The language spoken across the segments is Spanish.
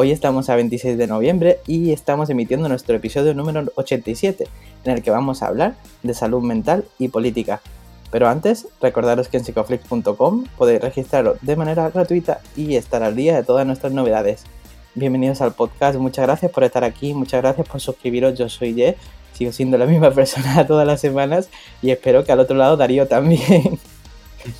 Hoy estamos a 26 de noviembre y estamos emitiendo nuestro episodio número 87, en el que vamos a hablar de salud mental y política. Pero antes, recordaros que en psicoflix.com podéis registraros de manera gratuita y estar al día de todas nuestras novedades. Bienvenidos al podcast, muchas gracias por estar aquí, muchas gracias por suscribiros, yo soy Ye, sigo siendo la misma persona todas las semanas y espero que al otro lado Darío también.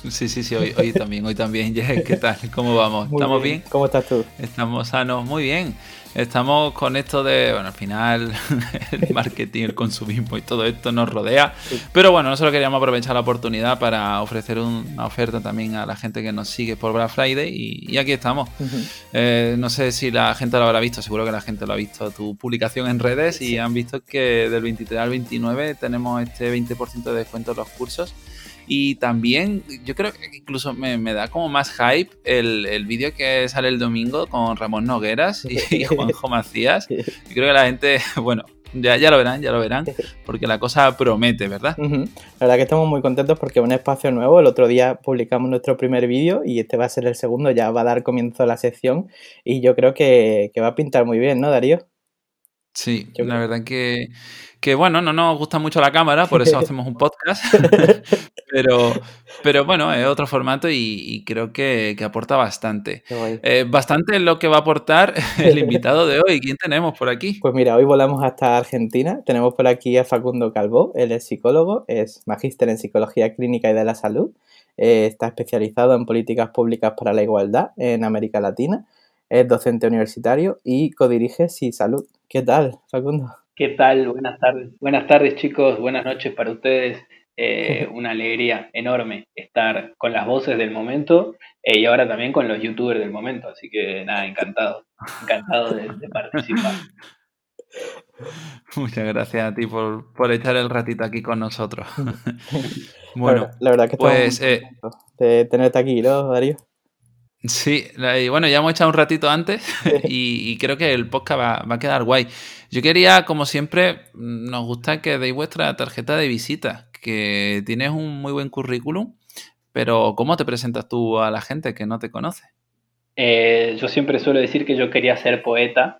Sí, sí, sí, hoy, hoy también, hoy también. ¿Qué tal? ¿Cómo vamos? ¿Estamos bien. ¿Cómo estás tú? Estamos sanos, muy bien. Estamos con esto de, bueno, al final el marketing, el consumismo y todo esto nos rodea. Pero bueno, nosotros queríamos aprovechar la oportunidad para ofrecer una oferta también a la gente que nos sigue por Black Friday y, aquí estamos. Eh, no sé si la gente lo habrá visto, seguro que la gente lo ha visto, tu publicación en redes y han visto que del 23 al 29 tenemos este 20% de descuento en los cursos. Y también, yo creo que incluso me, da como más hype el, vídeo que sale el domingo con Ramón Nogueras y, Juanjo Macías. Y creo que la gente, bueno, ya, ya, lo verán, ya lo verán, porque la cosa promete, ¿verdad? La verdad que estamos muy contentos porque es un espacio nuevo. El otro día publicamos nuestro primer vídeo y este va a ser el segundo, ya va a dar comienzo a la sección y yo creo que, va a pintar muy bien, ¿no, Darío? Sí, la verdad que que bueno, no nos gusta mucho la cámara, por eso hacemos un podcast, pero, pero bueno, es otro formato y, creo que, aporta bastante. Eh, bastante es lo que va a aportar el invitado de hoy. ¿Quién tenemos por aquí? Pues mira, hoy volamos hasta Argentina. Tenemos por aquí a Facundo Calvo, él es psicólogo, es magíster en psicología clínica y de la salud, eh, está especializado en políticas públicas para la igualdad en América Latina, es docente universitario y codirige Sí Salud. ¿Qué tal, Facundo? ¿Qué tal? Buenas tardes. Buenas tardes, chicos. Buenas noches para ustedes. Eh, una alegría enorme estar con las voces del momento eh, y ahora también con los youtubers del momento. Así que nada, encantado. Encantado de, participar. Muchas gracias a ti por, echar el ratito aquí con nosotros. bueno, la verdad, que pues, eh, de tenerte aquí, ¿no, Darío? Sí, bueno, ya hemos echado un ratito antes y, creo que el podcast va, a quedar guay. Yo quería, como siempre, nos gusta que deis vuestra tarjeta de visita, que tienes un muy buen currículum, pero ¿cómo te presentas tú a la gente que no te conoce? Eh, yo siempre suelo decir que yo quería ser poeta,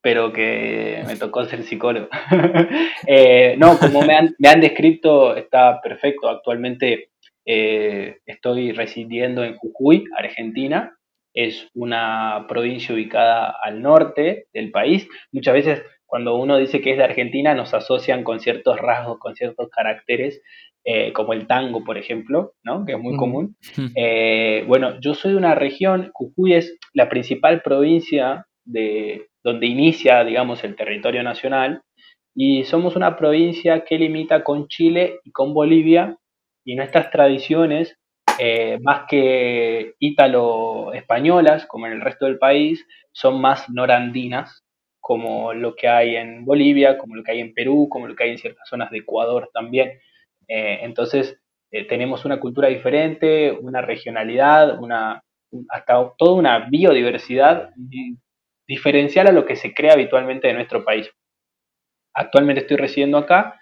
pero que me tocó ser psicólogo. Eh, no, como me han, me han descrito, está perfecto. Actualmente eh, estoy residiendo en Jujuy, Argentina. Es una provincia ubicada al norte del país. Muchas veces cuando uno dice que es de Argentina nos asocian con ciertos rasgos, con ciertos caracteres, eh, como el tango, por ejemplo, ¿no? que es muy común. Eh, bueno, yo soy de una región, Jujuy es la principal provincia de donde inicia, digamos, el territorio nacional, y somos una provincia que limita con Chile y con Bolivia y nuestras tradiciones, eh, más que ítalo-españolas, como en el resto del país, son más norandinas, como lo que hay en Bolivia, como lo que hay en Perú, como lo que hay en ciertas zonas de Ecuador también. Eh, entonces, eh, tenemos una cultura diferente, una regionalidad, una, hasta toda una biodiversidad diferencial a lo que se crea habitualmente en nuestro país. Actualmente estoy residiendo acá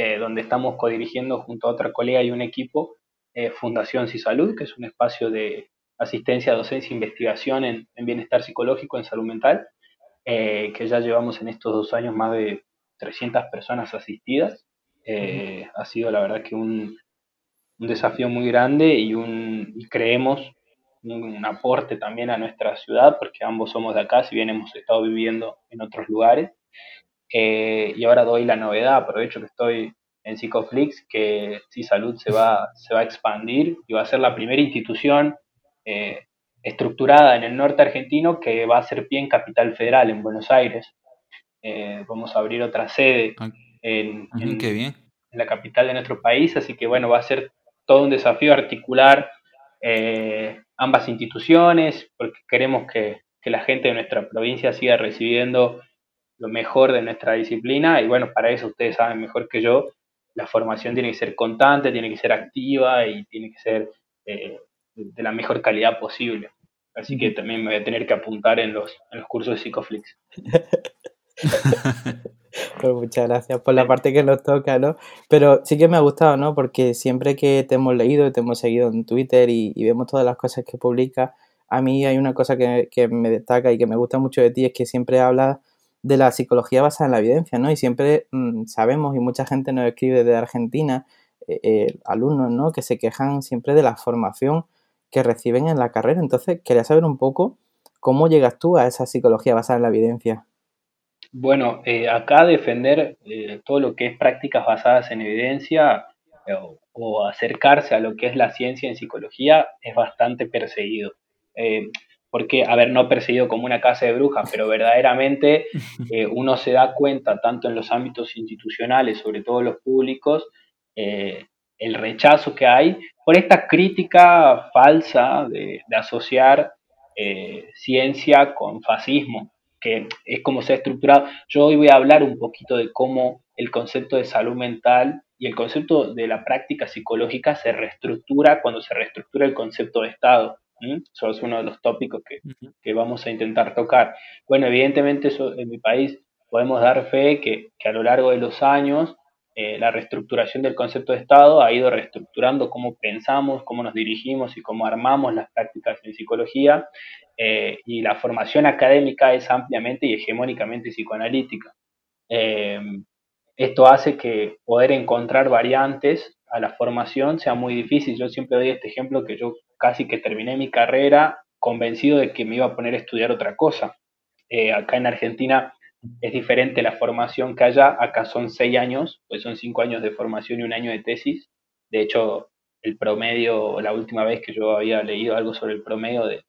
eh, donde estamos codirigiendo junto a otra colega y un equipo eh, Fundación Cisalud, que es un espacio de asistencia, docencia e investigación en, bienestar psicológico, en salud mental, eh, que ya llevamos en estos dos años más de 300 personas asistidas. ha sido la verdad que un, desafío muy grande y, un, creemos un, aporte también a nuestra ciudad, porque ambos somos de acá, si bien hemos estado viviendo en otros lugares. Eh, y ahora doy la novedad, aprovecho que estoy en Psicoflix, que si Salud se va, se va a expandir y va a ser la primera institución eh, estructurada en el norte argentino que va a ser pie en Capital Federal, en Buenos Aires. Eh, vamos a abrir otra sede ah, en, en, la capital de nuestro país, así que bueno, va a ser todo un desafío articular ambas instituciones, porque queremos que, que la gente de nuestra provincia siga recibiendo lo mejor de nuestra disciplina y bueno, para eso ustedes saben mejor que yo, la formación tiene que ser constante, tiene que ser activa y tiene que ser eh, de la mejor calidad posible. Así que también me voy a tener que apuntar en los, en los cursos de Psicoflix. pues muchas gracias por la parte que nos toca, ¿no? Pero sí que me ha gustado, ¿no? Porque siempre que te hemos leído, te hemos seguido en Twitter y, vemos todas las cosas que publicas, a mí hay una cosa que, que, me destaca y que me gusta mucho de ti, es que siempre hablas de la psicología basada en la evidencia, ¿no? Y siempre mm, sabemos, y mucha gente nos escribe de Argentina, eh, eh, alumnos, ¿no? Que se quejan siempre de la formación que reciben en la carrera. Entonces, quería saber un poco cómo llegas tú a esa psicología basada en la evidencia. Bueno, eh, acá defender todo lo que es prácticas basadas en evidencia o, acercarse a lo que es la ciencia en psicología es bastante perseguido porque, a ver, no perseguido como una casa de brujas, pero verdaderamente eh, uno se da cuenta, tanto en los ámbitos institucionales, sobre todo los públicos, eh, el rechazo que hay por esta crítica falsa de, asociar eh, ciencia con fascismo, que es como se ha estructurado. Yo hoy voy a hablar un poquito de cómo el concepto de salud mental y el concepto de la práctica psicológica se reestructura cuando se reestructura el concepto de Estado. Eso es uno de los tópicos que, vamos a intentar tocar. Bueno, evidentemente eso, en mi país podemos dar fe que, a lo largo de los años eh, la reestructuración del concepto de Estado ha ido reestructurando cómo pensamos, cómo nos dirigimos y cómo armamos las prácticas en psicología. Eh, y la formación académica es ampliamente y hegemónicamente psicoanalítica. Eh, esto hace que poder encontrar variantes a la formación sea muy difícil. Yo siempre doy este ejemplo que yo casi que terminé mi carrera convencido de que me iba a poner a estudiar otra cosa. Eh, acá en Argentina es diferente la formación que allá, acá son seis años, pues son cinco años de formación y un año de tesis. De hecho, el promedio, la última vez que yo había leído algo sobre el promedio de,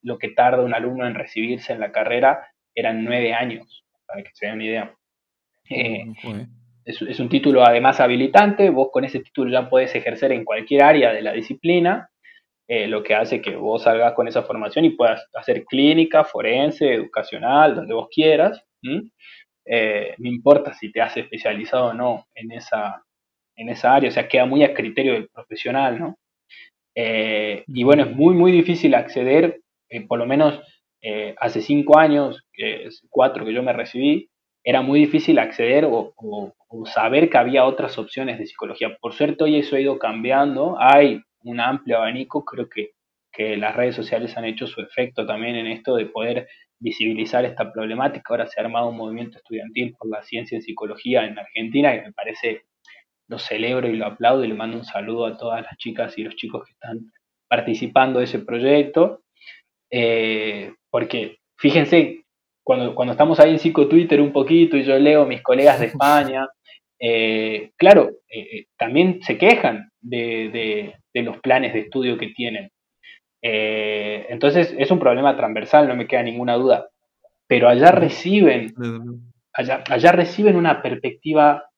lo que tarda un alumno en recibirse en la carrera, eran nueve años, para que se den una idea. Eh, es, es, un título además habilitante, vos con ese título ya podés ejercer en cualquier área de la disciplina eh, lo que hace que vos salgas con esa formación y puedas hacer clínica, forense, educacional, donde vos quieras. Eh, no importa si te has especializado o no en esa, en esa área, o sea, queda muy a criterio del profesional, ¿no? Eh, y bueno, es muy, muy difícil acceder, por lo menos hace cinco años, cuatro que yo me recibí, era muy difícil acceder o, o, saber que había otras opciones de psicología. Por suerte hoy eso ha ido cambiando, hay un amplio abanico, creo que, las redes sociales han hecho su efecto también en esto de poder visibilizar esta problemática. Ahora se ha armado un movimiento estudiantil por la ciencia en psicología en Argentina y me parece, lo celebro y lo aplaudo y le mando un saludo a todas las chicas y los chicos que están participando de ese proyecto. Eh, porque fíjense, cuando, cuando estamos ahí en Psico Twitter un poquito y yo leo a mis colegas de España, eh, claro, eh, también se quejan de, los planes de estudio que tienen. Eh, entonces es un problema transversal, no me queda ninguna duda. Pero allá reciben, allá, allá reciben una perspectiva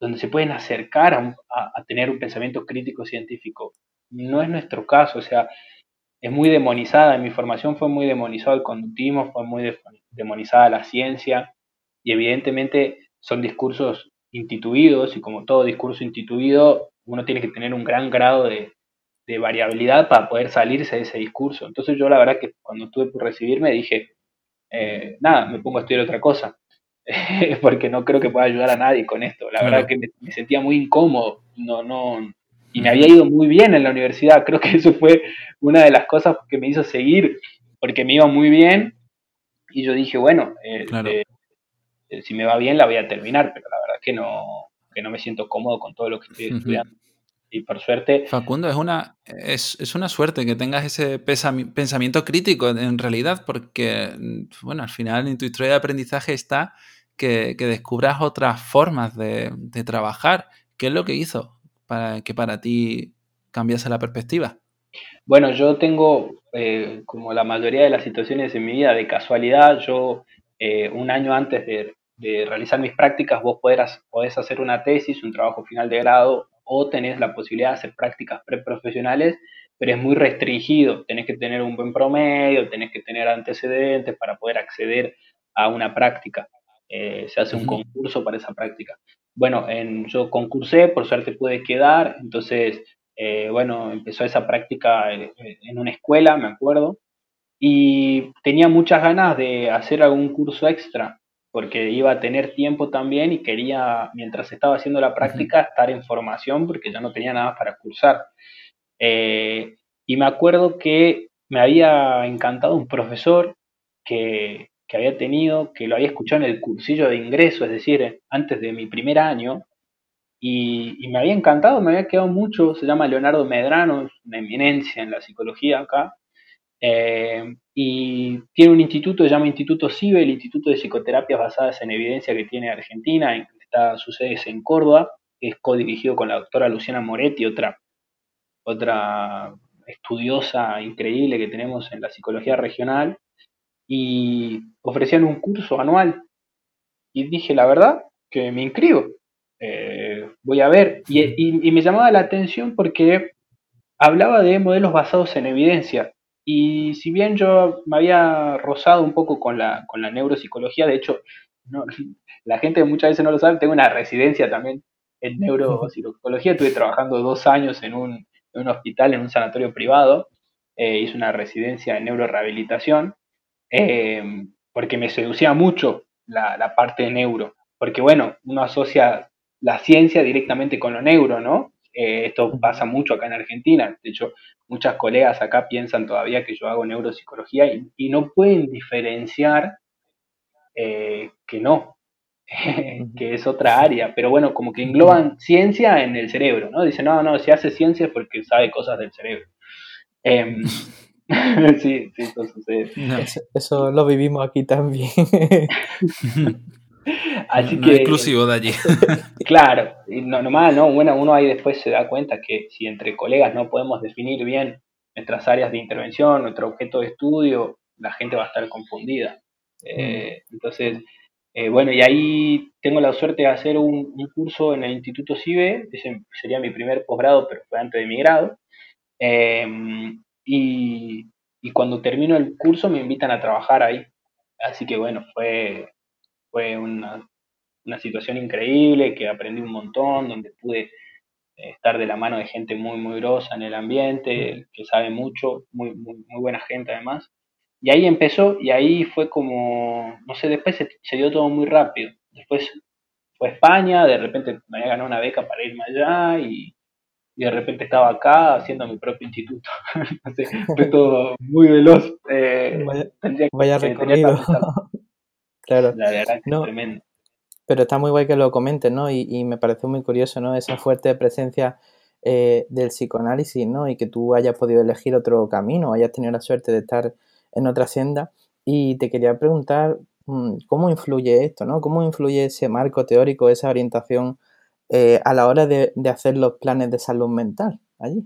donde se pueden acercar a, tener un pensamiento crítico científico. No es nuestro caso, o sea, es muy demonizada, en mi formación fue muy demonizado el conductismo, fue muy demonizada la ciencia, y evidentemente son discursos instituidos, y como todo discurso instituido, uno tiene que tener un gran grado de, variabilidad para poder salirse de ese discurso. Entonces yo la verdad que cuando estuve por recibirme dije, eh, nada, me pongo a estudiar otra cosa, porque no creo que pueda ayudar a nadie con esto. La verdad que me, sentía muy incómodo, no, no, y me había ido muy bien en la universidad. Creo que eso fue una de las cosas que me hizo seguir, porque me iba muy bien y yo dije, bueno, eh, eh, si me va bien la voy a terminar, pero la verdad que no, que no me siento cómodo con todo lo que estoy estudiando y por suerte... Facundo, es una, es, una suerte que tengas ese pensamiento crítico en realidad, porque, bueno, al final en tu historia de aprendizaje está que, descubras otras formas de, trabajar. ¿Qué es lo que hizo para que para ti cambiase la perspectiva? Bueno, yo tengo, eh, como la mayoría de las situaciones en mi vida, de casualidad, yo eh, un año antes de, de, realizar mis prácticas, vos podés hacer una tesis, un trabajo final de grado o tenés la posibilidad de hacer prácticas preprofesionales, pero es muy restringido. Tenés que tener un buen promedio, tenés que tener antecedentes para poder acceder a una práctica. eh, se hace un concurso para esa práctica. Bueno, en, yo concursé, por suerte pude quedar, entonces, eh, bueno, empezó esa práctica en, en una escuela, me acuerdo, y tenía muchas ganas de hacer algún curso extra porque iba a tener tiempo también y quería, mientras estaba haciendo la práctica, estar en formación porque ya no tenía nada para cursar. Eh, y me acuerdo que me había encantado un profesor que, había tenido, que lo había escuchado en el cursillo de ingreso, es decir, antes de mi primer año, y, me había encantado, me había quedado mucho, se llama Leonardo Medrano, es una eminencia en la psicología acá, eh, y tiene un instituto, se llama Instituto CIBE, el Instituto de Psicoterapias Basadas en Evidencia que tiene Argentina, está, su sede es en Córdoba, es codirigido con la doctora Luciana Moretti, otra, otra estudiosa increíble que tenemos en la psicología regional, y ofrecían un curso anual. Y dije, la verdad, que me inscribo, eh, voy a ver. y me llamaba la atención porque hablaba de modelos basados en evidencia. Y si bien yo me había rozado un poco con la, con la neuropsicología, de hecho, no, la gente muchas veces no lo sabe, tengo una residencia también en neuropsicología, estuve trabajando dos años en un, en un hospital, en un sanatorio privado, eh, hice una residencia en neurorehabilitación, eh, porque me seducía mucho la, la parte de neuro, porque bueno, uno asocia la ciencia directamente con lo neuro, ¿no? Eh, esto pasa mucho acá en Argentina. De hecho, muchas colegas acá piensan todavía que yo hago neuropsicología y, no pueden diferenciar eh, que no, que es otra área. Pero bueno, como que engloban ciencia en el cerebro, ¿no? Dicen, no, no, si hace ciencia es porque sabe cosas del cerebro. Em, sí, sí, eso sucede. eso lo vivimos aquí también. Así que, exclusivo de allí. claro, y no, nomás, ¿no? Bueno, uno ahí después se da cuenta que si entre colegas no podemos definir bien nuestras áreas de intervención, nuestro objeto de estudio, la gente va a estar confundida. Eh, mm. entonces, eh, bueno, y ahí tengo la suerte de hacer un, curso en el Instituto CIBE, ese sería mi primer posgrado, pero fue antes de mi grado. Em, y, y cuando termino el curso me invitan a trabajar ahí. Así que bueno, fue, fue una, situación increíble, que aprendí un montón, donde pude eh, estar de la mano de gente muy, muy grosa en el ambiente, que sabe mucho, muy, muy, buena gente además. Y ahí empezó, y ahí fue como, no sé, después se, dio todo muy rápido. Después fue España, de repente me había ganado una beca para irme allá y, de repente estaba acá haciendo mi propio instituto. fue todo muy veloz. Eh, vaya, recorrido. Claro. La verdad que es tremendo. Pero está muy guay que lo comentes, ¿no? Y, me parece muy curioso, ¿no? Esa fuerte presencia eh, del psicoanálisis, ¿no? Y que tú hayas podido elegir otro camino, hayas tenido la suerte de estar en otra senda. Y te quería preguntar mm, cómo influye esto, ¿no? ¿Cómo influye ese marco teórico, esa orientación eh, a la hora de, hacer los planes de salud mental allí?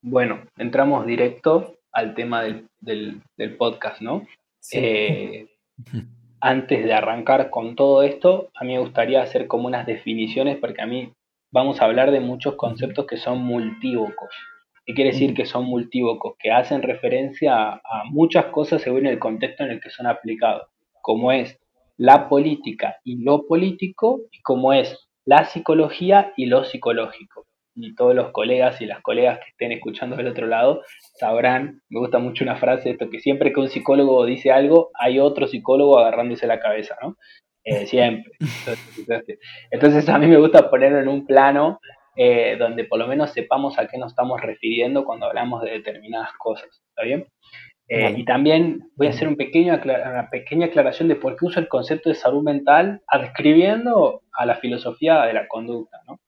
Bueno, entramos directo al tema del, del, podcast, ¿no? Sí. Eh, antes de arrancar con todo esto, a mí me gustaría hacer como unas definiciones porque a mí vamos a hablar de muchos conceptos que son multívocos. ¿Qué quiere decir que son multívocos? Que hacen referencia a, muchas cosas según el contexto en el que son aplicados, como es la política y lo político, y como es la psicología y lo psicológico y todos los colegas y las colegas que estén escuchando del otro lado sabrán, me gusta mucho una frase de esto, que siempre que un psicólogo dice algo, hay otro psicólogo agarrándose la cabeza, ¿no? Eh, siempre. Entonces, a mí me gusta ponerlo en un plano eh, donde por lo menos sepamos a qué nos estamos refiriendo cuando hablamos de determinadas cosas, ¿está bien? Eh, y también voy a hacer un pequeño una pequeña aclaración de por qué uso el concepto de salud mental adscribiendo a la filosofía de la conducta, ¿no?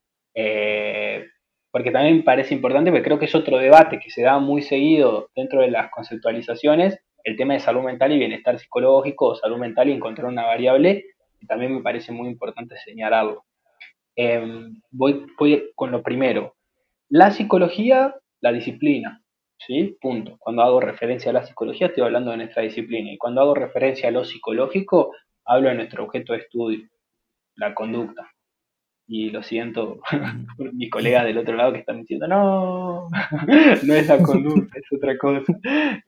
Porque también me parece importante, porque creo que es otro debate que se da muy seguido dentro de las conceptualizaciones, el tema de salud mental y bienestar psicológico, o salud mental y encontrar una variable, que también me parece muy importante señalarlo. Em, voy, voy con lo primero. La psicología, la disciplina, ¿sí? Punto. Cuando hago referencia a la psicología estoy hablando de nuestra disciplina y cuando hago referencia a lo psicológico hablo de nuestro objeto de estudio, la conducta y lo siento por mis colegas del otro lado que están diciendo, no, no es la conducta, es otra cosa.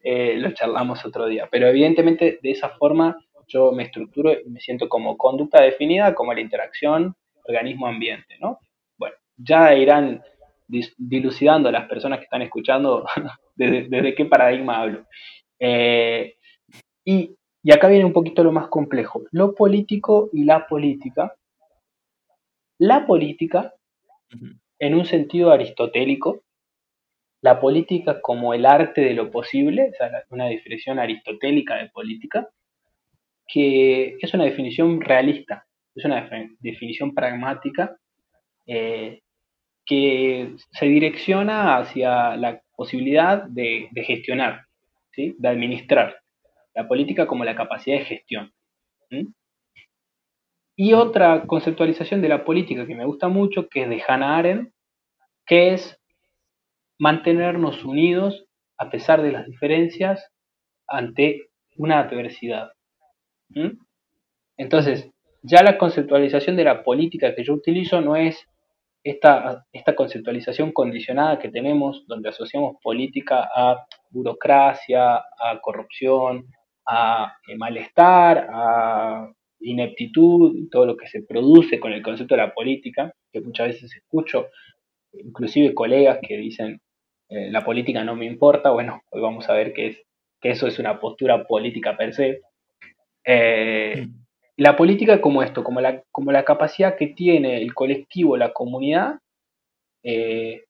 Eh, lo charlamos otro día. Pero evidentemente de esa forma yo me estructuro y me siento como conducta definida como la interacción organismo-ambiente, ¿no? Bueno, ya irán dilucidando las personas que están escuchando desde, qué paradigma hablo. Eh, y, y acá viene un poquito lo más complejo, lo político y la política. La política, en un sentido aristotélico, la política como el arte de lo posible, o sea, una definición aristotélica de política, que es una definición realista, es una definición pragmática eh, que se direcciona hacia la posibilidad de, gestionar, ¿sí? de administrar la política como la capacidad de gestión. Y otra conceptualización de la política que me gusta mucho, que es de Hannah Arendt, que es mantenernos unidos a pesar de las diferencias ante una adversidad. Entonces, ya la conceptualización de la política que yo utilizo no es esta, esta conceptualización condicionada que tenemos, donde asociamos política a burocracia, a corrupción, a eh, malestar, a ineptitud, todo lo que se produce con el concepto de la política, que muchas veces escucho, inclusive colegas que dicen, eh, la política no me importa, bueno, hoy vamos a ver que, es, que eso es una postura política per se. Eh, mm. la política como esto, como la, como la capacidad que tiene el colectivo, la comunidad, eh,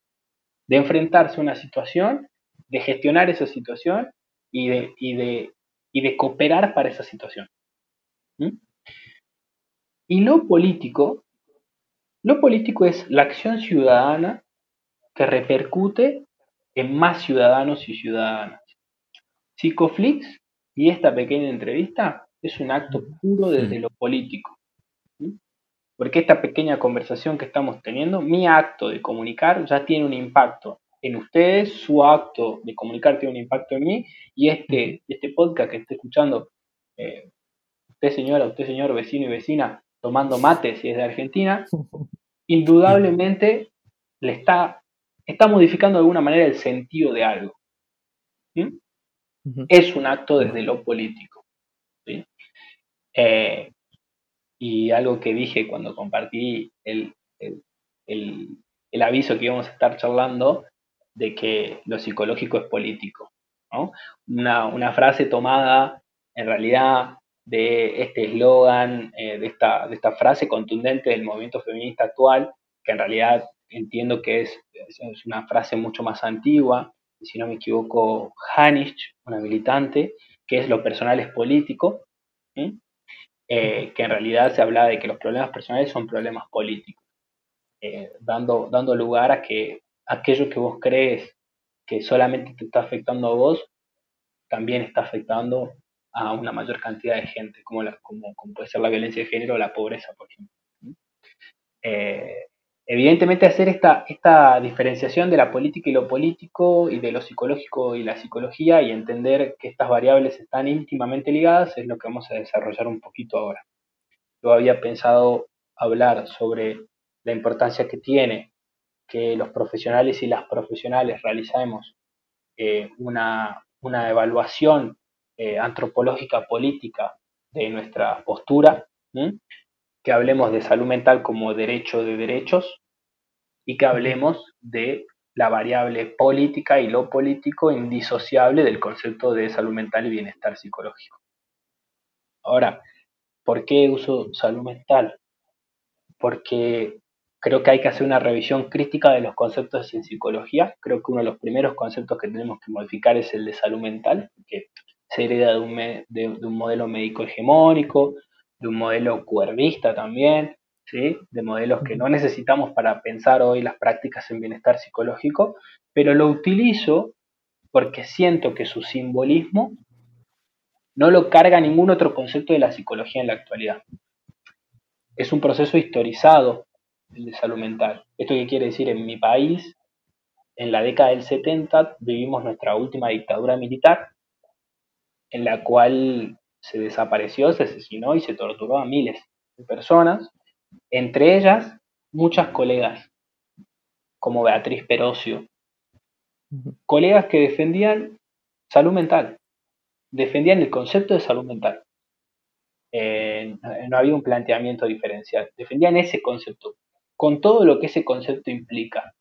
de enfrentarse a una situación, de gestionar esa situación y de, y de, y de cooperar para esa situación. ¿Mm? Y lo político, lo político es la acción ciudadana que repercute en más ciudadanos y ciudadanas. Psicoflix y esta pequeña entrevista es un acto puro desde lo político. Porque esta pequeña conversación que estamos teniendo, mi acto de comunicar ya tiene un impacto en ustedes, su acto de comunicar tiene un impacto en mí y este, este podcast que esté escuchando, eh, usted señora, usted señor, vecino y vecina, tomando mate si es de Argentina, indudablemente le está está modificando de alguna manera el sentido de algo. Es un acto desde lo político. Eh, y algo que dije cuando compartí el, aviso que íbamos a estar charlando de que lo psicológico es político. Una, frase tomada en realidad de este eslogan, eh, de, esta, de esta frase contundente del movimiento feminista actual, que en realidad entiendo que es, una frase mucho más antigua, si no me equivoco, Hanich, una militante, que es lo personal es político, eh, que en realidad se habla de que los problemas personales son problemas políticos, eh, dando, dando lugar a que aquello que vos crees que solamente te está afectando a vos, también está afectando a una mayor cantidad de gente, como, la, como, puede ser la violencia de género o la pobreza, por ejemplo. Eh, Evidentemente hacer esta, esta diferenciación de la política y lo político y de lo psicológico y la psicología y entender que estas variables están íntimamente ligadas es lo que vamos a desarrollar un poquito ahora. Yo había pensado hablar sobre la importancia que tiene que los profesionales y las profesionales realicemos eh, una, evaluación eh, antropológica política de nuestra postura, que hablemos de salud mental como derecho de derechos y que hablemos de la variable política y lo político indisociable del concepto de salud mental y bienestar psicológico. Ahora, ¿por qué uso salud mental? Porque creo que hay que hacer una revisión crítica de los conceptos en psicología. Creo que uno de los primeros conceptos que tenemos que modificar es el de salud mental, que se hereda de un, de un modelo médico hegemónico, de un modelo cuervista también, ¿sí? de modelos que no necesitamos para pensar hoy las prácticas en bienestar psicológico, pero lo utilizo porque siento que su simbolismo no lo carga ningún otro concepto de la psicología en la actualidad. Es un proceso historizado el de salud mental. ¿Esto qué quiere decir? En mi país, en la década del 70, vivimos nuestra última dictadura militar, en la cual se desapareció, se asesinó y se torturó a miles de personas, entre ellas muchas colegas, como Beatriz Perocio, colegas que defendían salud mental, defendían el concepto de salud mental. eh, no había un planteamiento diferencial. Defendían ese concepto, con todo lo que ese concepto implica,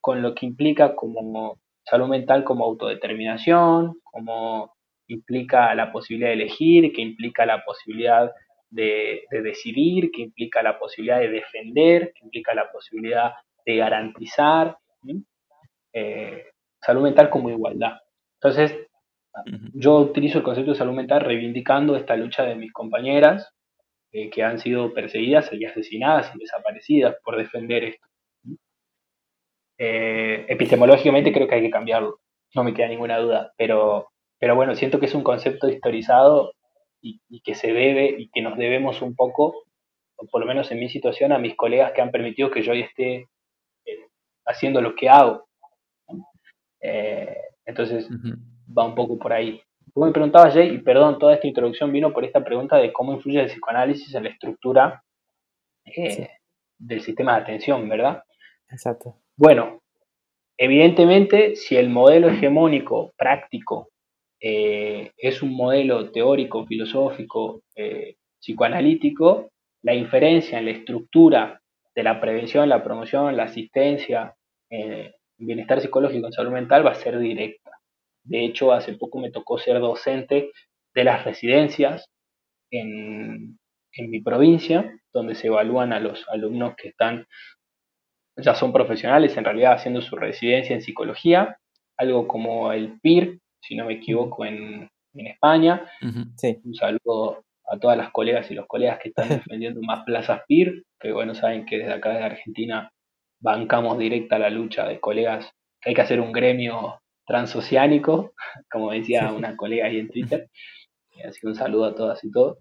con lo que implica como salud mental como autodeterminación, como implica la posibilidad de elegir, que implica la posibilidad de, decidir, que implica la posibilidad de defender, que implica la posibilidad de garantizar. Eh, salud mental como igualdad. Entonces, yo utilizo el concepto de salud mental reivindicando esta lucha de mis compañeras eh, que han sido perseguidas y asesinadas y desaparecidas por defender esto. Eh, epistemológicamente creo que hay que cambiarlo, no me queda ninguna duda, pero, pero bueno, siento que es un concepto historizado y, que se debe y que nos debemos un poco, o por lo menos en mi situación, a mis colegas que han permitido que yo hoy esté eh, haciendo lo que hago. entonces, va un poco por ahí. Tú me preguntabas, Jay, y perdón, toda esta introducción vino por esta pregunta de cómo influye el psicoanálisis en la estructura eh, del sistema de atención, ¿verdad? Exacto. Bueno, evidentemente, si el modelo hegemónico práctico eh, es un modelo teórico, filosófico, eh, psicoanalítico, la inferencia en la estructura de la prevención, la promoción, la asistencia, en bienestar psicológico en salud mental va a ser directa. De hecho, hace poco me tocó ser docente de las residencias en, mi provincia, donde se evalúan a los alumnos que están, ya son profesionales en realidad haciendo su residencia en psicología, algo como el PIR, si no me equivoco, en, España. Un saludo a todas las colegas y los colegas que están defendiendo más plazas PIR, que bueno, saben que desde acá de Argentina bancamos directa la lucha de colegas, que hay que hacer un gremio transoceánico, como decía una colega ahí en Twitter, así que un saludo a todas y todos,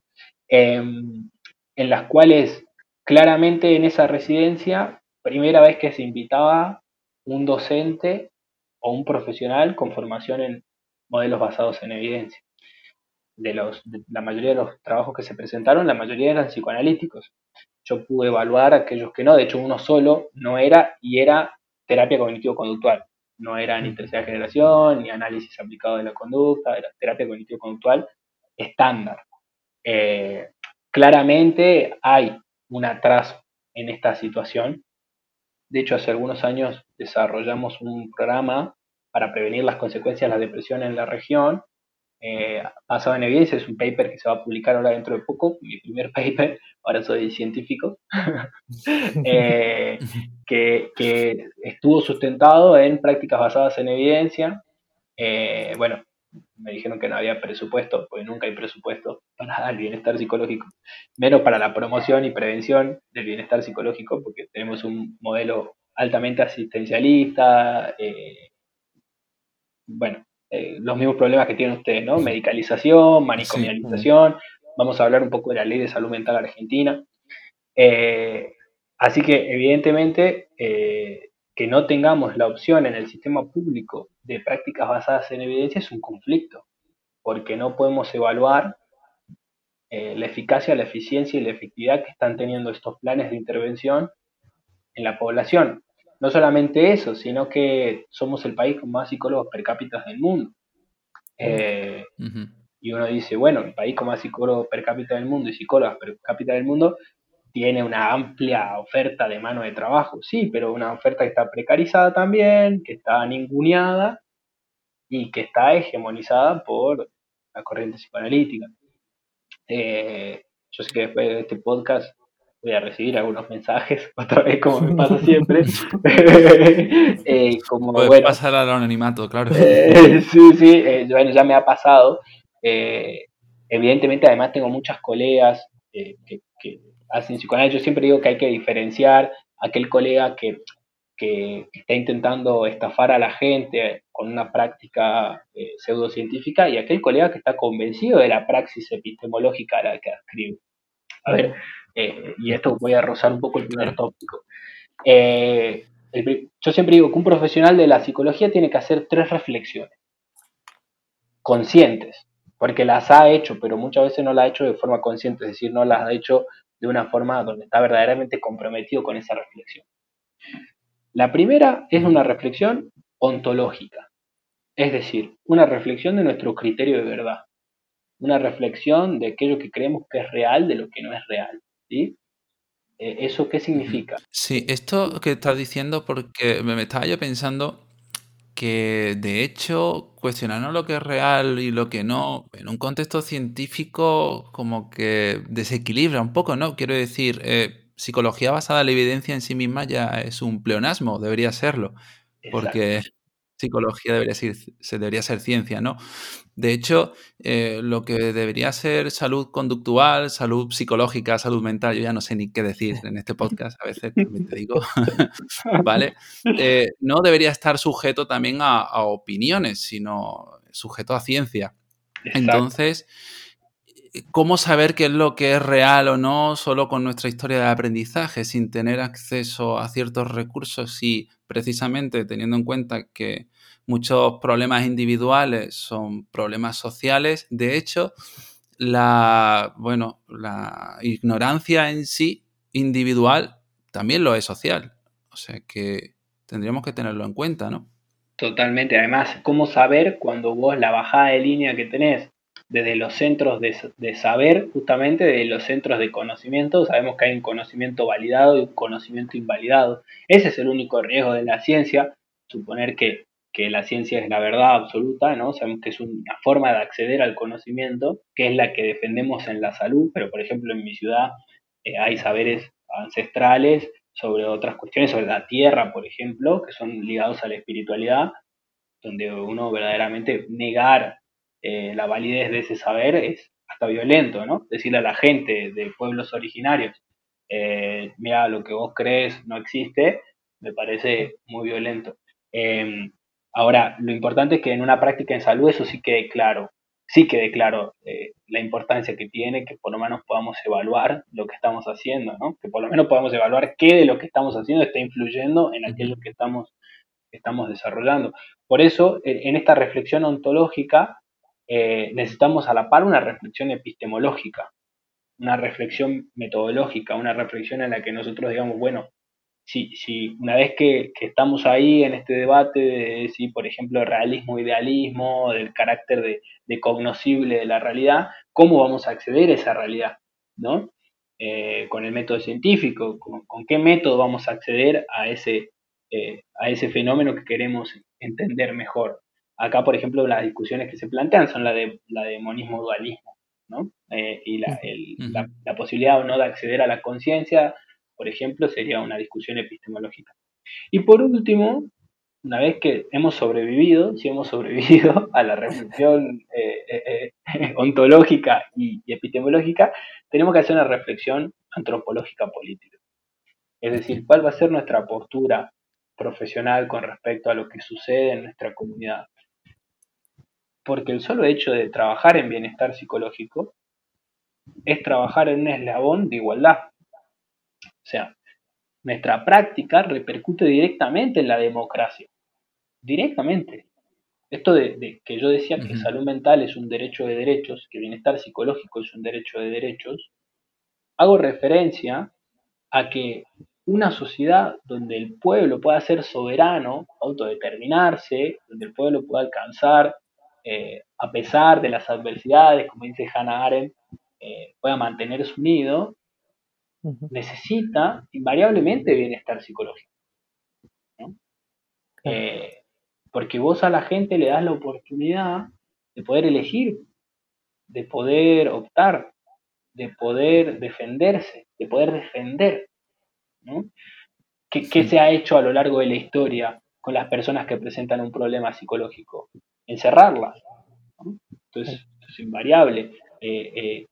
em, en las cuales claramente en esa residencia, primera vez que se invitaba un docente o un profesional con formación en modelos basados en evidencia. De, los, la mayoría de los trabajos que se presentaron, la mayoría eran psicoanalíticos. Yo pude evaluar aquellos que no, de hecho uno solo no era y era terapia cognitivo-conductual no era ni tercera generación, ni análisis aplicado de la conducta, era terapia cognitivo-conductual estándar. Eh, claramente hay un atraso en esta situación. De hecho, hace algunos años desarrollamos un programa para prevenir las consecuencias de la depresión en la región eh, basado en evidencia, es un paper que se va a publicar ahora dentro de poco, mi primer paper, ahora soy científico, eh, que, estuvo sustentado en prácticas basadas en evidencia. Eh, bueno, me dijeron que no había presupuesto, porque nunca hay presupuesto para el bienestar psicológico, menos para la promoción y prevención del bienestar psicológico, porque tenemos un modelo altamente asistencialista, eh, bueno, eh, los mismos problemas que tienen ustedes, ¿no? Medicalización, manicomialización. Vamos a hablar un poco de la ley de salud mental argentina. Eh, así que, evidentemente, eh, que no tengamos la opción en el sistema público de prácticas basadas en evidencia es un conflicto, porque no podemos evaluar la eficacia, la eficiencia y la efectividad que están teniendo estos planes de intervención en la población. No solamente eso, sino que somos el país con más psicólogos per cápita del mundo. Eh, y uno dice, bueno, el país con más psicólogos per cápita del mundo y psicólogas per cápita del mundo tiene una amplia oferta de mano de trabajo, sí, pero una oferta que está precarizada también, que está ninguneada y que está hegemonizada por la corriente psicoanalítica. Eh, yo sé que después de este podcast voy a recibir algunos mensajes, otra vez como me pasa siempre. eh, como, Puede pasar al anonimato, claro. Eh, sí, sí, eh, bueno, ya me ha pasado. Eh, evidentemente, además tengo muchas colegas que, hacen psicoanálisis. Yo siempre digo que hay que diferenciar aquel colega que, que está intentando estafar a la gente con una práctica pseudocientífica y aquel colega que está convencido de la praxis epistemológica a la que escribe. A ver, eh, y esto voy a rozar un poco el primer tópico. Eh, yo siempre digo que un profesional de la psicología tiene que hacer tres reflexiones conscientes, porque las ha hecho, pero muchas veces no las ha hecho de forma consciente, es decir, no las ha hecho de una forma donde está verdaderamente comprometido con esa reflexión. La primera es una reflexión ontológica, es decir, una reflexión de nuestro criterio de verdad. una reflexión de aquello que creemos que es real de lo que no es real. ¿Sí? Eh, ¿Eso qué significa? Sí, esto que estás diciendo, porque me estaba yo pensando que de hecho cuestionarnos lo que es real y lo que no, en un contexto científico como que desequilibra un poco, ¿no? Quiero decir, eh, psicología basada en la evidencia en sí misma ya es un pleonasmo, debería serlo, porque psicología debería ser, se debería ser ciencia, ¿no? De hecho, eh, lo que debería ser salud conductual, salud psicológica, salud mental, yo ya no sé ni qué decir en este podcast, a veces también te digo, ¿vale? Eh, no debería estar sujeto también a, opiniones, sino sujeto a ciencia. Entonces, ¿cómo saber qué es lo que es real o no solo con nuestra historia de aprendizaje, sin tener acceso a ciertos recursos y precisamente teniendo en cuenta que muchos problemas individuales son problemas sociales? De hecho, la, bueno, la ignorancia en sí individual también lo es social. O sea que tendríamos que tenerlo en cuenta, ¿no? Totalmente. Además, ¿cómo saber cuando vos la bajada de línea que tenés desde los centros de, saber, justamente de los centros de conocimiento, sabemos que hay un conocimiento validado y un conocimiento invalidado. Ese es el único riesgo de la ciencia, suponer que, la ciencia es la verdad absoluta, ¿no? Sabemos que es una forma de acceder al conocimiento, que es la que defendemos en la salud, pero por ejemplo en mi ciudad eh, hay saberes ancestrales sobre otras cuestiones, sobre la tierra, por ejemplo, que son ligados a la espiritualidad, donde uno verdaderamente negar eh, la validez de ese saber es hasta violento, ¿no? Decirle a la gente de pueblos originarios, eh, mira, lo que vos crees no existe, me parece muy violento. Em, ahora, lo importante es que en una práctica en salud eso sí quede claro, sí quede claro eh, la importancia que tiene, que por lo menos podamos evaluar lo que estamos haciendo, ¿no? Que por lo menos podamos evaluar qué de lo que estamos haciendo está influyendo en aquello que estamos, que estamos desarrollando. Por eso, en esta reflexión ontológica, eh, necesitamos a la par una reflexión epistemológica, una reflexión metodológica, una reflexión en la que nosotros digamos, bueno, si, si una vez que, estamos ahí en este debate de si, por ejemplo, realismo, idealismo, del carácter de, cognoscible de la realidad, ¿cómo vamos a acceder a esa realidad? ¿no? Eh, con el método científico, con, qué método vamos a acceder a ese, eh, a ese fenómeno que queremos entender mejor. Acá, por ejemplo, las discusiones que se plantean son la de, la de monismo-dualismo, ¿no? Eh, y la, la, posibilidad o no de acceder a la conciencia, por ejemplo, sería una discusión epistemológica. Y por último, una vez que hemos sobrevivido, si hemos sobrevivido a la reflexión eh, eh, ontológica y, y, epistemológica, tenemos que hacer una reflexión antropológica política. Es decir, cuál va a ser nuestra postura profesional con respecto a lo que sucede en nuestra comunidad porque el solo hecho de trabajar en bienestar psicológico es trabajar en un eslabón de igualdad. O sea, nuestra práctica repercute directamente en la democracia. Directamente. Esto de, que yo decía que salud mental es un derecho de derechos, que bienestar psicológico es un derecho de derechos, hago referencia a que una sociedad donde el pueblo pueda ser soberano, autodeterminarse, donde el pueblo pueda alcanzar eh, a pesar de las adversidades, como dice Hannah Arendt, eh, pueda mantenerse unido, necesita invariablemente bienestar psicológico. Eh, porque vos a la gente le das la oportunidad de poder elegir, de poder optar, de poder defenderse, de poder defender. ¿Qué, se ha hecho a lo largo de la historia con las personas que presentan un problema psicológico? Encerrarla. Entonces, es invariable. Eh, eh,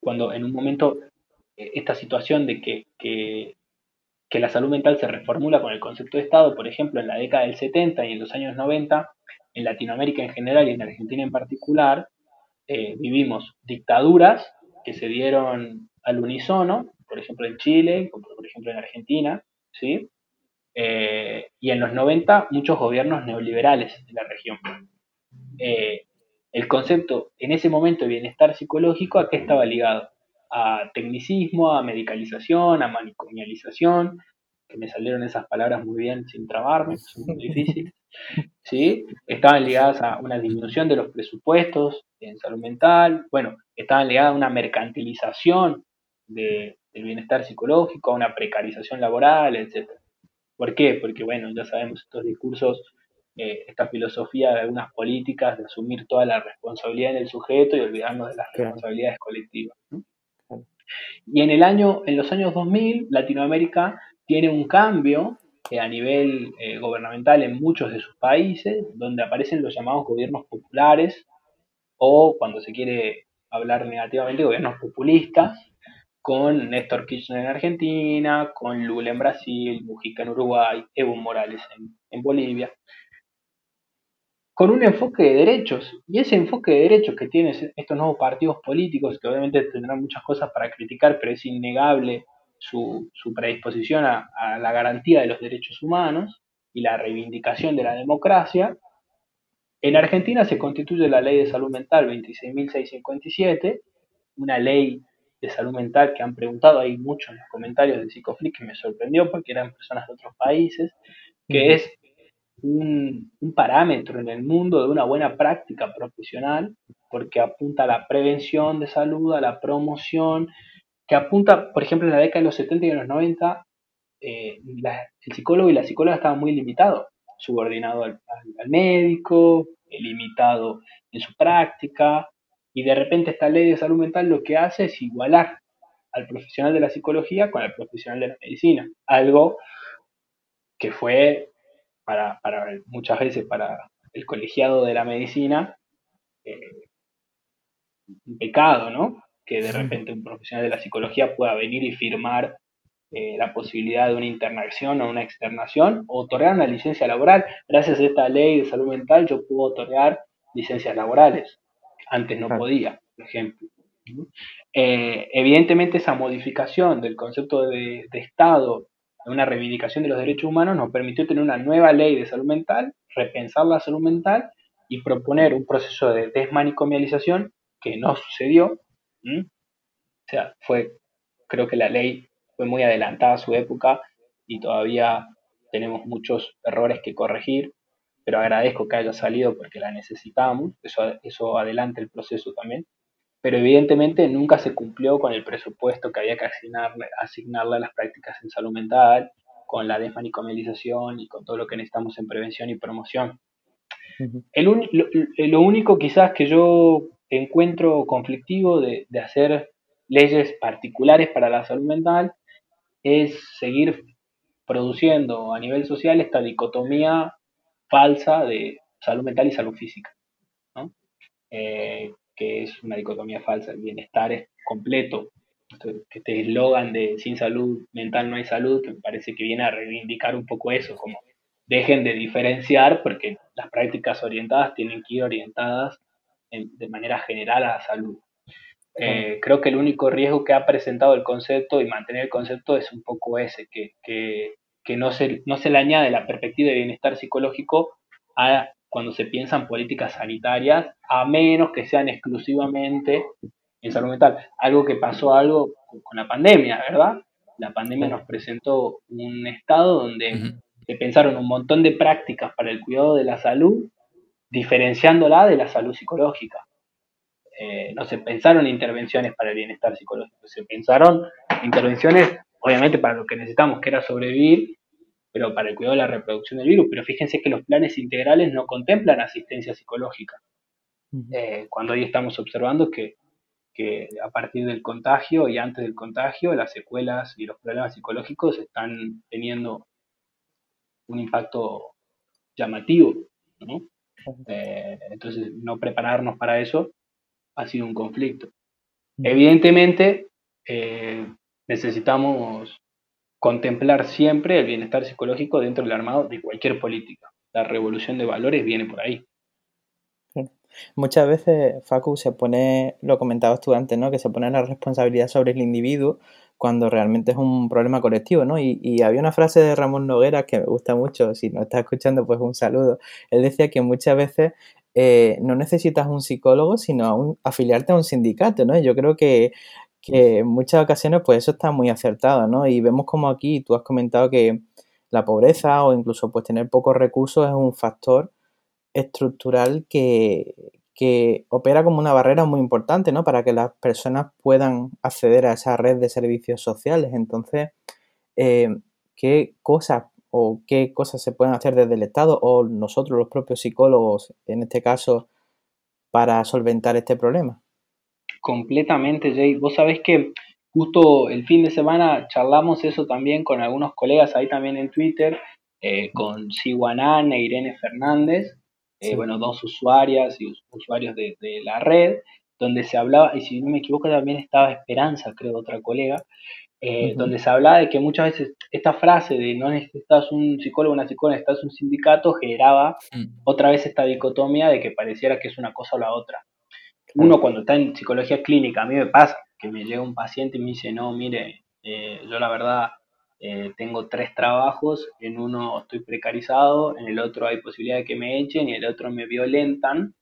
cuando en un momento eh, esta situación de que, que, la salud mental se reformula con el concepto de Estado, por ejemplo, en la década del 70 y en los años 90, en Latinoamérica en general y en Argentina en particular, vivimos dictaduras que se dieron al unísono, por ejemplo en Chile, por ejemplo en Argentina, ¿sí? Eh, y en los 90 muchos gobiernos neoliberales de la región. Eh, el concepto en ese momento de bienestar psicológico, ¿a qué estaba ligado? A tecnicismo, a medicalización, a manicomialización, que me salieron esas palabras muy bien sin trabarme, son muy difíciles. ¿sí? Estaban ligadas a una disminución de los presupuestos en salud mental, bueno, estaban ligadas a una mercantilización del bienestar psicológico, a una precarización laboral, etc. ¿Por qué? Porque, bueno, ya sabemos estos discursos, eh, esta filosofía de algunas políticas de asumir toda la responsabilidad en el sujeto y olvidarnos de las responsabilidades colectivas. Y en, el año, en los años 2000, Latinoamérica tiene un cambio eh, a nivel eh, gubernamental en muchos de sus países, donde aparecen los llamados gobiernos populares o, cuando se quiere hablar negativamente, gobiernos populistas, con Néstor Kirchner en Argentina, con Lula en Brasil, Mujica en Uruguay, Evo Morales en Bolivia con un enfoque de derechos. Y ese enfoque de derechos que tienen estos nuevos partidos políticos, que obviamente tendrán muchas cosas para criticar, pero es innegable su, predisposición a, la garantía de los derechos humanos y la reivindicación de la democracia, en Argentina se constituye la ley de salud mental 26.657, una ley de salud mental que han preguntado ahí mucho en los comentarios de Psicoflix que me sorprendió porque eran personas de otros países, que es un, parámetro en el mundo de una buena práctica profesional, porque apunta a la prevención de salud, a la promoción, que apunta, por ejemplo, en la década de los 70 y los 90, eh, el psicólogo y la psicóloga estaban muy limitados, subordinado al, médico, limitado en su práctica, y de repente esta ley de salud mental lo que hace es igualar al profesional de la psicología con el profesional de la medicina, algo que fue para, muchas veces para el colegiado de la medicina, eh, un pecado, ¿no? Que de repente un profesional de la psicología pueda venir y firmar eh, la posibilidad de una internación o una externación o otorgar una licencia laboral. Gracias a esta ley de salud mental yo puedo otorgar licencias laborales. Antes no podía, por ejemplo. Eh, evidentemente esa modificación del concepto de, de Estado una reivindicación de los derechos humanos nos permitió tener una nueva ley de salud mental, repensar la salud mental y proponer un proceso de desmanicomialización que no sucedió. O sea, fue, creo que la ley fue muy adelantada a su época y todavía tenemos muchos errores que corregir, pero agradezco que haya salido porque la necesitamos, eso, eso adelanta el proceso también pero evidentemente nunca se cumplió con el presupuesto que había que asignarle, asignarle a las prácticas en salud mental, con la desmanicomialización y con todo lo que necesitamos en prevención y promoción. lo, único quizás que yo encuentro conflictivo de, de hacer leyes particulares para la salud mental es seguir produciendo a nivel social esta dicotomía falsa de salud mental y salud física. ¿no? Eh, que es una dicotomía falsa, el bienestar es completo. Este eslogan de sin salud mental no hay salud, que me parece que viene a reivindicar un poco eso, como dejen de diferenciar porque las prácticas orientadas tienen que ir orientadas de manera general a la salud. Eh, creo que el único riesgo que ha presentado el concepto y mantener el concepto es un poco ese, que, que, que no, se, no se le añade la perspectiva de bienestar psicológico a cuando se piensan políticas sanitarias, a menos que sean exclusivamente en salud mental. Algo que pasó algo con la pandemia, ¿verdad? La pandemia nos presentó un estado donde se pensaron un montón de prácticas para el cuidado de la salud, diferenciándola de la salud psicológica. Eh, no se pensaron intervenciones para el bienestar psicológico, se pensaron intervenciones, obviamente, para lo que necesitamos, que era sobrevivir, pero para el cuidado de la reproducción del virus. Pero fíjense que los planes integrales no contemplan asistencia psicológica. Eh, cuando hoy estamos observando que, a partir del contagio y antes del contagio, las secuelas y los problemas psicológicos están teniendo un impacto llamativo. Eh, entonces, no prepararnos para eso ha sido un conflicto. Evidentemente, eh, necesitamos contemplar siempre el bienestar psicológico dentro del armado de cualquier política. La revolución de valores viene por ahí. Muchas veces, Facu, se pone, lo comentabas tú antes, ¿no? Que se pone la responsabilidad sobre el individuo cuando realmente es un problema colectivo, ¿no? Y, había una frase de Ramón Noguera que me gusta mucho, si no estás escuchando, pues un saludo. Él decía que muchas veces eh, no necesitas un psicólogo, sino afiliarte a un sindicato, ¿no? Yo creo que que en muchas ocasiones pues eso está muy acertado, ¿no? Y vemos como aquí tú has comentado que la pobreza o incluso pues tener pocos recursos es un factor estructural que, que opera como una barrera muy importante, ¿no? Para que las personas puedan acceder a esa red de servicios sociales. Entonces, eh, ¿qué cosas o qué cosas se pueden hacer desde el Estado o nosotros, los propios psicólogos, en este caso, para solventar este problema? Completamente, Jay. Vos sabés que justo el fin de semana charlamos eso también con algunos colegas ahí también en Twitter, eh, con Siwanan e Irene Fernández, eh, bueno, dos usuarias y usuarios de, la red, donde se hablaba, y si no me equivoco también estaba Esperanza, creo, otra colega, eh, donde se hablaba de que muchas veces esta frase de no necesitas un psicólogo, una psicóloga, necesitas un sindicato, generaba mm. otra vez esta dicotomía de que pareciera que es una cosa o la otra. Uno cuando está en psicología clínica, a mí me pasa que me llega un paciente y me dice, no, mire, eh, yo la verdad eh, tengo tres trabajos, en uno estoy precarizado, en el otro hay posibilidad de que me echen y en el otro me violentan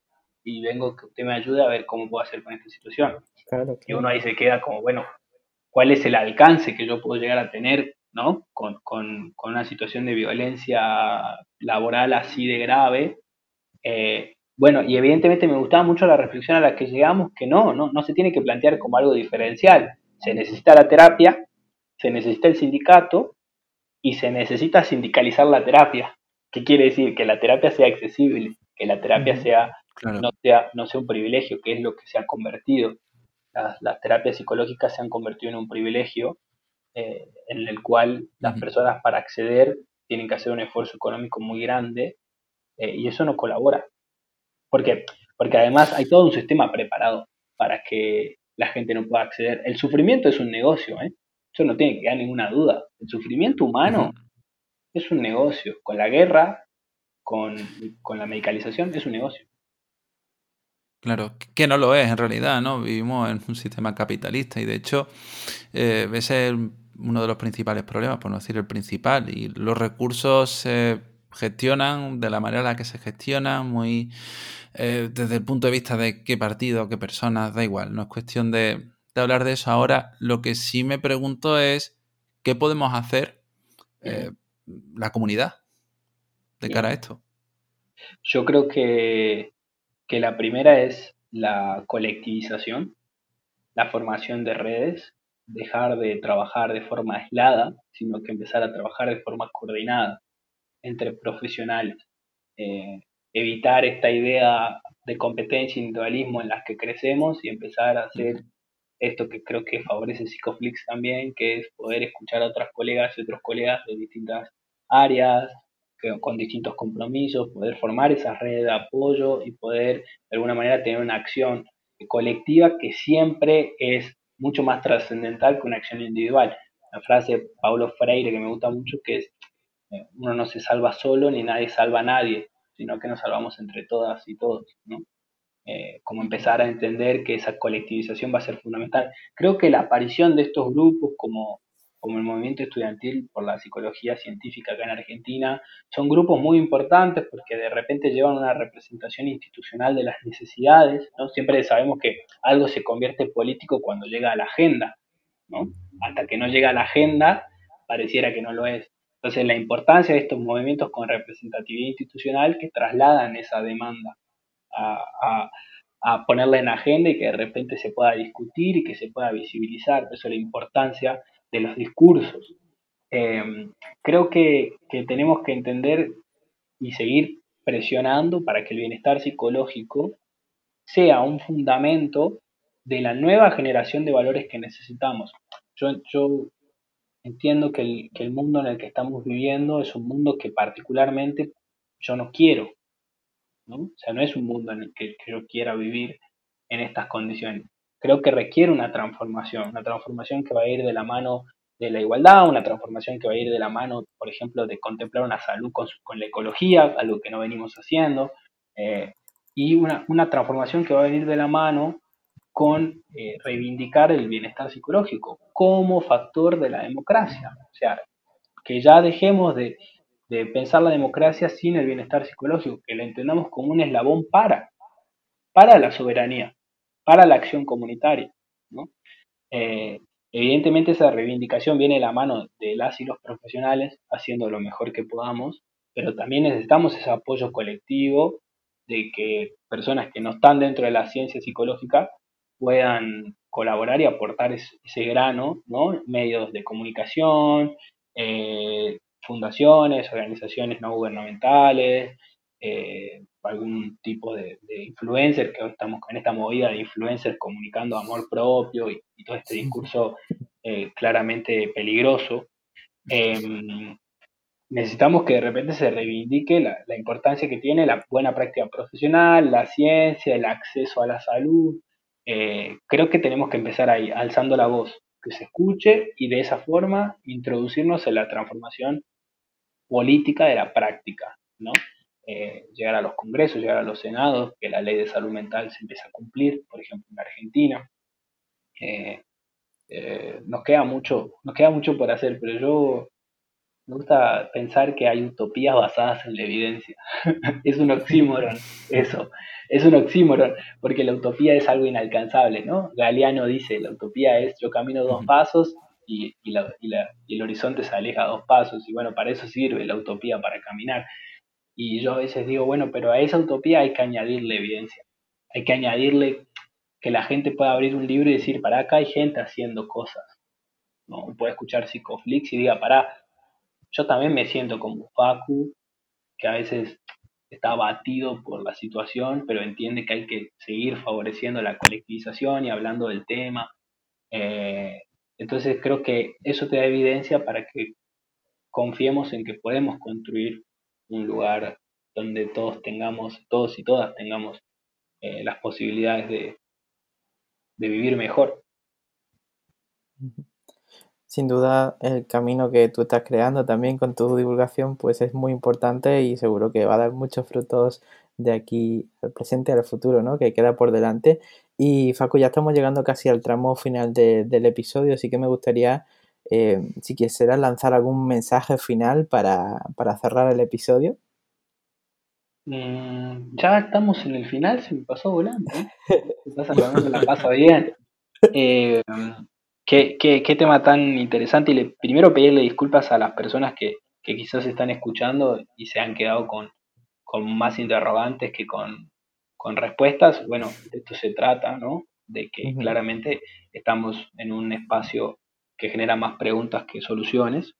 y vengo que usted me ayude a ver cómo puedo hacer con esta situación. Y uno ahí se queda como, bueno, ¿cuál es el alcance que yo puedo llegar a tener ¿no? Con, con, con una situación de violencia laboral así de grave? Eh, bueno, y evidentemente me gustaba mucho la reflexión a la que llegamos, que no, no, no se tiene que plantear como algo diferencial. Se necesita la terapia, se necesita el sindicato y se necesita sindicalizar la terapia. ¿Qué quiere decir? Que la terapia sea accesible, que la terapia sea, no sea, no sea un privilegio, que es lo que se ha convertido. Las, terapias psicológicas se han convertido en un privilegio eh, en el cual las personas para acceder tienen que hacer un esfuerzo económico muy grande eh, y eso no colabora. ¿Por qué? Porque además hay todo un sistema preparado para que la gente no pueda acceder. El sufrimiento es un negocio, ¿eh? Eso no tiene que quedar ninguna duda. El sufrimiento humano es un negocio. Con la guerra, con, la medicalización, es un negocio. Claro, que no lo es en realidad, ¿no? Vivimos en un sistema capitalista y de hecho eh, ese es uno de los principales problemas, por no decir el principal, y los recursos se gestionan de la manera en la que se gestionan, muy eh, desde el punto de vista de qué partido, qué personas, da igual, no es cuestión de, de hablar de eso ahora. Lo que sí me pregunto es qué podemos hacer eh, la comunidad de cara a esto. Yo creo que, que la primera es la colectivización, la formación de redes, dejar de trabajar de forma aislada, sino que empezar a trabajar de forma coordinada entre profesionales. Eh, evitar esta idea de competencia e individualismo en las que crecemos y empezar a hacer esto que creo que favorece Psicoflix también, que es poder escuchar a otras colegas y otros colegas de distintas áreas, con distintos compromisos, poder formar esa red de apoyo y poder de alguna manera tener una acción colectiva que siempre es mucho más trascendental que una acción individual. La frase de Paulo Freire que me gusta mucho que es uno no se salva solo ni nadie salva a nadie, sino que nos salvamos entre todas y todos, ¿no? Eh, como empezar a entender que esa colectivización va a ser fundamental. Creo que la aparición de estos grupos como, como el movimiento estudiantil por la psicología científica acá en Argentina son grupos muy importantes porque de repente llevan una representación institucional de las necesidades. ¿no? Siempre sabemos que algo se convierte político cuando llega a la agenda. ¿no? Hasta que no llega a la agenda, pareciera que no lo es. Entonces, la importancia de estos movimientos con representatividad institucional que trasladan esa demanda a, ponerla en agenda y que de repente se pueda discutir y que se pueda visibilizar. Por eso la importancia de los discursos. Em, creo que, tenemos que entender y seguir presionando para que el bienestar psicológico sea un fundamento de la nueva generación de valores que necesitamos. Yo entiendo que el, que el, mundo en el que estamos viviendo es un mundo que particularmente yo no quiero. O sea, no es un mundo en el que, yo quiera vivir en estas condiciones. Creo que requiere una transformación, una transformación que va a ir de la mano de la igualdad, una transformación que va a ir de la mano, por ejemplo, de contemplar una salud con, la ecología, algo que no venimos haciendo, eh, y una, transformación que va a venir de la mano con eh, reivindicar el bienestar psicológico como factor de la democracia. O sea, que ya dejemos de, pensar la democracia sin el bienestar psicológico, que la entendamos como un eslabón para, para la soberanía, para la acción comunitaria. Eh, evidentemente esa reivindicación viene de la mano de las y los profesionales haciendo lo mejor que podamos, pero también necesitamos ese apoyo colectivo de que personas que no están dentro de la ciencia psicológica puedan colaborar y aportar ese, grano, ¿no? Medios de comunicación, eh, fundaciones, organizaciones no gubernamentales, eh, algún tipo de, influencer, que hoy estamos con esta movida de influencers comunicando amor propio y, todo este discurso eh, claramente peligroso. Em, necesitamos que de repente se reivindique la, importancia que tiene la buena práctica profesional, la ciencia, el acceso a la salud. Eh, creo que tenemos que empezar ahí, alzando la voz, que se escuche y de esa forma introducirnos en la transformación política de la práctica, ¿no? Eh, llegar a los congresos, llegar a los senados, que la ley de salud mental se empiece a cumplir, por ejemplo, en Argentina. Eh, nos queda mucho, nos queda mucho por hacer, pero yo me gusta pensar que hay utopías basadas en la evidencia. es un oxímoron, eso. Es un oxímoron, porque la utopía es algo inalcanzable, ¿no? Galeano dice, la utopía es yo camino dos pasos y, el horizonte se aleja dos pasos. Y bueno, para eso sirve la utopía, para caminar. Y yo a veces digo, bueno, pero a esa utopía hay que añadirle evidencia. Hay que añadirle que la gente pueda abrir un libro y decir, para acá hay gente haciendo cosas. ¿no? Puede escuchar Psicoflix y diga, para, yo también me siento como Facu, que a veces está abatido por la situación, pero entiende que hay que seguir favoreciendo la colectivización y hablando del tema. Eh, entonces creo que eso te da evidencia para que confiemos en que podemos construir un lugar donde todos tengamos, todos y todas tengamos eh, las posibilidades de, de vivir mejor sin duda el camino que tú estás creando también con tu divulgación pues es muy importante y seguro que va a dar muchos frutos de aquí al presente al futuro, ¿no? Que queda por delante. Y Facu, ya estamos llegando casi al tramo final del episodio, así que me gustaría, eh, si quisieras lanzar algún mensaje final para, cerrar el episodio. Mm, ya estamos en el final, se me pasó volando. ¿eh? me la paso bien. Eh, Qué, qué, tema tan interesante. Y le, primero pedirle disculpas a las personas que, que, quizás están escuchando y se han quedado con, con más interrogantes que con, con, respuestas. Bueno, de esto se trata, ¿no? De que claramente estamos en un espacio que genera más preguntas que soluciones,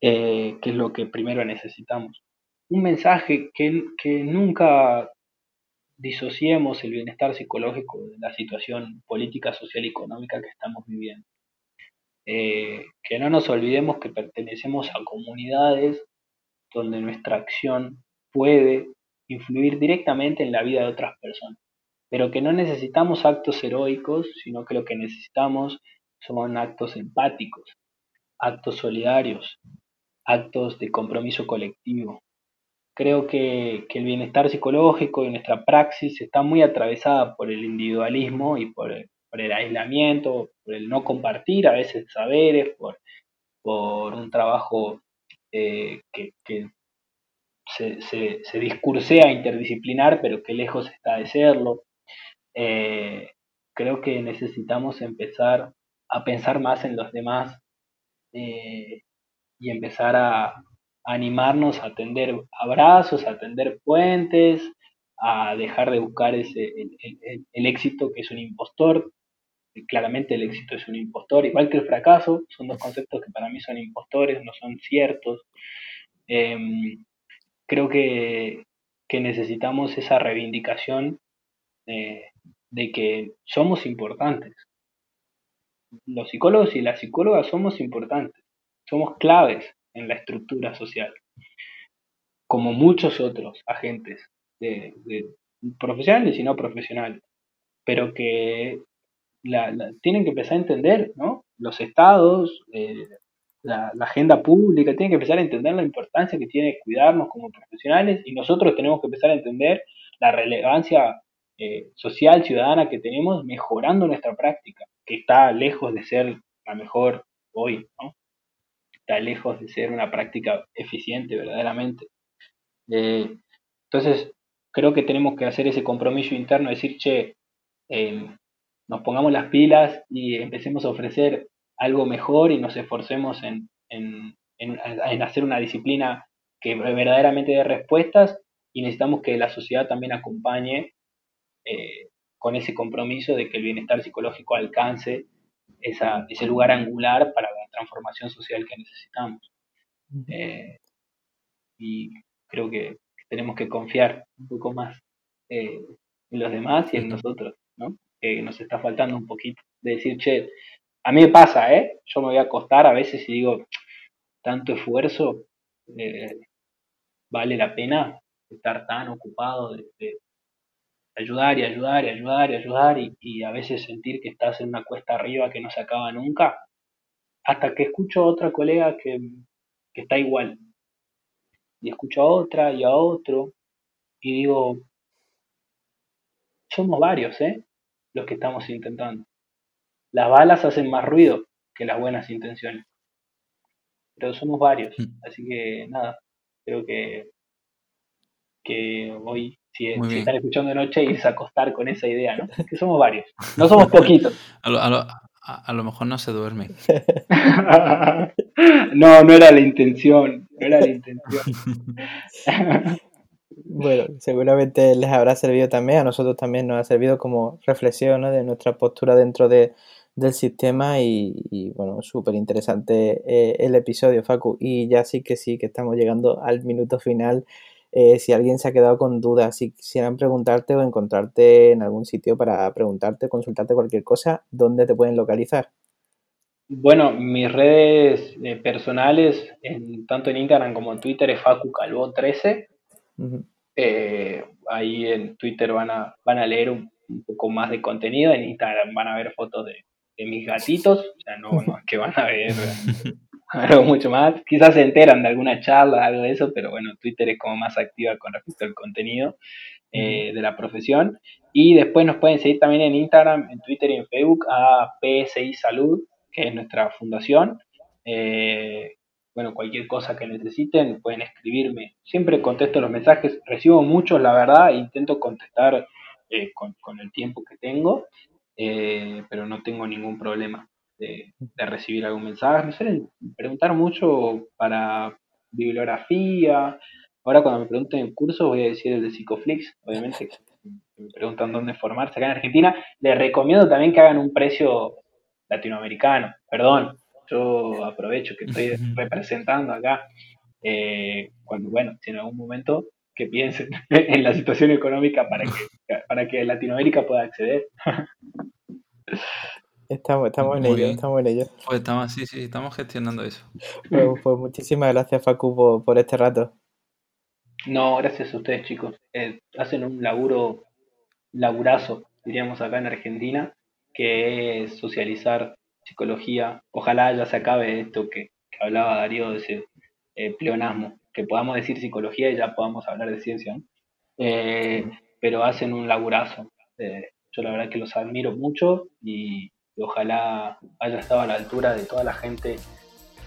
eh, que es lo que primero necesitamos. Un mensaje que, que nunca disociemos el bienestar psicológico de la situación política, social y económica que estamos viviendo. Eh, que no nos olvidemos que pertenecemos a comunidades donde nuestra acción puede influir directamente en la vida de otras personas, pero que no necesitamos actos heroicos, sino que lo que necesitamos son actos empáticos, actos solidarios, actos de compromiso colectivo, creo que, el bienestar psicológico y nuestra praxis está muy atravesada por el individualismo y por, el aislamiento, por el no compartir a veces saberes, por, un trabajo eh, que, se, se, discursea interdisciplinar, pero que lejos está de serlo. Eh, creo que necesitamos empezar a pensar más en los demás eh, y empezar a, animarnos a tender abrazos, a tender puentes, a dejar de buscar ese, el, éxito que es un impostor. Claramente el éxito es un impostor, igual que el fracaso, son dos conceptos que para mí son impostores, no son ciertos. Em, creo que, necesitamos esa reivindicación de que somos importantes. Los psicólogos y las psicólogas somos importantes, somos claves en la estructura social, como muchos otros agentes profesionales y no profesionales, pero que tienen que empezar a entender, ¿no? Los estados, eh, la, agenda pública, tienen que empezar a entender la importancia que tiene cuidarnos como profesionales y nosotros tenemos que empezar a entender la relevancia eh, social, ciudadana que tenemos mejorando nuestra práctica, que está lejos de ser la mejor hoy, ¿no? Está lejos de ser una práctica eficiente verdaderamente. Eh, entonces, creo que tenemos que hacer ese compromiso interno, decir, che, em, nos pongamos las pilas y empecemos a ofrecer algo mejor y nos esforcemos en, en, en, hacer una disciplina que verdaderamente dé respuestas y necesitamos que la sociedad también acompañe eh, con ese compromiso de que el bienestar psicológico alcance esa, ese lugar angular para transformación social que necesitamos. Eh, y creo que tenemos que confiar un poco más eh, en los demás y en nosotros, ¿no? Que nos está faltando un poquito de decir, che, a mí me pasa, ¿eh? Yo me voy a acostar a veces y digo, tanto esfuerzo, eh, vale la pena estar tan ocupado de, ayudar y ayudar y ayudar y ayudar y, a veces sentir que estás en una cuesta arriba que no se acaba nunca, hasta que escucho a otra colega que, que está igual. Y escucho a otra y a otro y digo, somos varios, ¿eh? Los que estamos intentando. Las balas hacen más ruido que las buenas intenciones. Pero somos varios. Mm. Así que nada, creo que, que hoy, si, están escuchando de noche, irse a acostar con esa idea, ¿no? Que somos varios. No somos poquitos. a, lo, a, lo, mejor no se duerme. no, no era la intención. No era la intención. Bueno, seguramente les habrá servido también, a nosotros también nos ha servido como reflexión de nuestra postura dentro de, del sistema y, bueno, súper interesante eh, el episodio, Facu. Y ya sí que sí, que estamos llegando al minuto final. Eh, si alguien se ha quedado con dudas, si quisieran preguntarte o encontrarte en algún sitio para preguntarte, consultarte cualquier cosa, ¿dónde te pueden localizar? Bueno, mis redes eh, personales, en, tanto en Instagram como en Twitter, es Facu Calvo 13. ahí en Twitter van a, van a leer un, poco más de contenido, en Instagram van a ver fotos de, de mis gatitos, o sea, no, no es que van a ver algo mucho más, quizás se enteran de alguna charla, algo de eso, pero bueno, Twitter es como más activa con respecto al contenido eh, de la profesión. Y después nos pueden seguir también en Instagram, en Twitter y en Facebook a PSI Salud, que es nuestra fundación. Eh, bueno, cualquier cosa que necesiten pueden escribirme. Siempre contesto los mensajes, recibo muchos, la verdad, e intento contestar eh, con, con, el tiempo que tengo. Eh, pero no tengo ningún problema de, recibir algún mensaje. Me suelen preguntar mucho para bibliografía. Ahora cuando me pregunten en curso voy a decir el de Psicoflix, obviamente me preguntan dónde formarse acá en Argentina. Les recomiendo también que hagan un precio latinoamericano. Perdón, yo aprovecho que estoy representando acá. Eh, cuando, bueno, si en algún momento que piensen en la situación económica para que, para que Latinoamérica pueda acceder. Estamos, estamos en ello, estamos en ello. Pues estamos, sí, sí, estamos gestionando eso. Pues, pues muchísimas gracias, Facu, por, este rato. No, gracias a ustedes, chicos. Eh, hacen un laburo, laburazo, diríamos acá en Argentina, que es socializar psicología. Ojalá ya se acabe esto que, hablaba Darío de ese eh, pleonasmo, que podamos decir psicología y ya podamos hablar de ciencia. Eh, pero hacen un laburazo. yo la verdad que los admiro mucho y, ojalá haya estado a la altura de toda la gente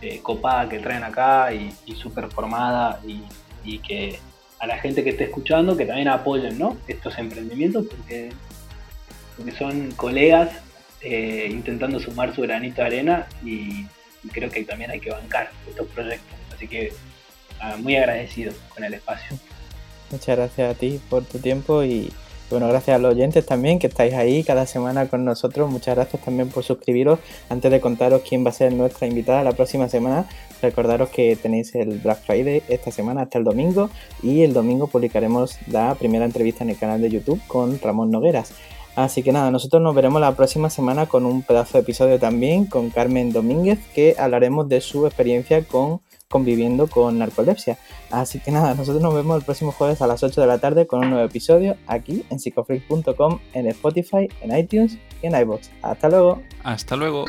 eh, copada que traen acá y, súper formada y, que a la gente que esté escuchando que también apoyen ¿no? estos emprendimientos porque, porque son colegas eh, intentando sumar su granito de arena y, creo que también hay que bancar estos proyectos. Así que ah, muy agradecido con el espacio. Muchas gracias a ti por tu tiempo y bueno, gracias a los oyentes también que estáis ahí cada semana con nosotros. Muchas gracias también por suscribiros. Antes de contaros quién va a ser nuestra invitada la próxima semana, recordaros que tenéis el Black Friday esta semana hasta el domingo y el domingo publicaremos la primera entrevista en el canal de YouTube con Ramón Nogueras. Así que nada, nosotros nos veremos la próxima semana con un pedazo de episodio también con Carmen Domínguez que hablaremos de su experiencia con conviviendo con narcolepsia. Así que nada, nosotros nos vemos el próximo jueves a las 8 de la tarde con un nuevo episodio aquí en psicofreak.com, en Spotify, en iTunes y en iBox. Hasta luego. Hasta luego.